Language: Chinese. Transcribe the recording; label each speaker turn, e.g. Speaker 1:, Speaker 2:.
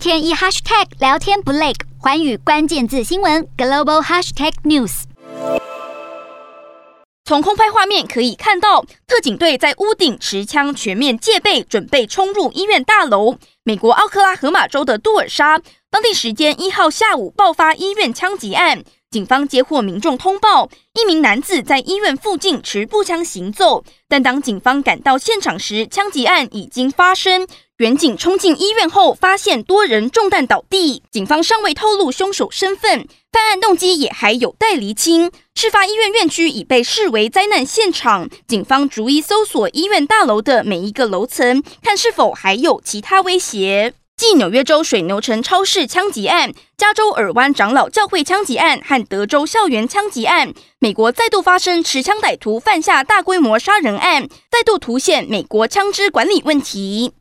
Speaker 1: 天一 hashtag 聊天不累，环宇关键字新闻 global hashtag news。
Speaker 2: 从空拍画面可以看到，特警队在屋顶持枪全面戒备，准备冲入医院大楼。美国奥克拉荷马州的杜尔莎，当地时间一号下午爆发医院枪击案。警方接获民众通报，一名男子在医院附近持步枪行走，但当警方赶到现场时，枪击案已经发生。远警冲进医院后，发现多人中弹倒地。警方尚未透露凶手身份，犯案动机也还有待厘清。事发医院院区已被视为灾难现场，警方逐一搜索医院大楼的每一个楼层，看是否还有其他威胁。继纽约州水牛城超市枪击案、加州尔湾长老教会枪击案和德州校园枪击案，美国再度发生持枪歹徒犯下大规模杀人案，再度凸显美国枪支管理问题。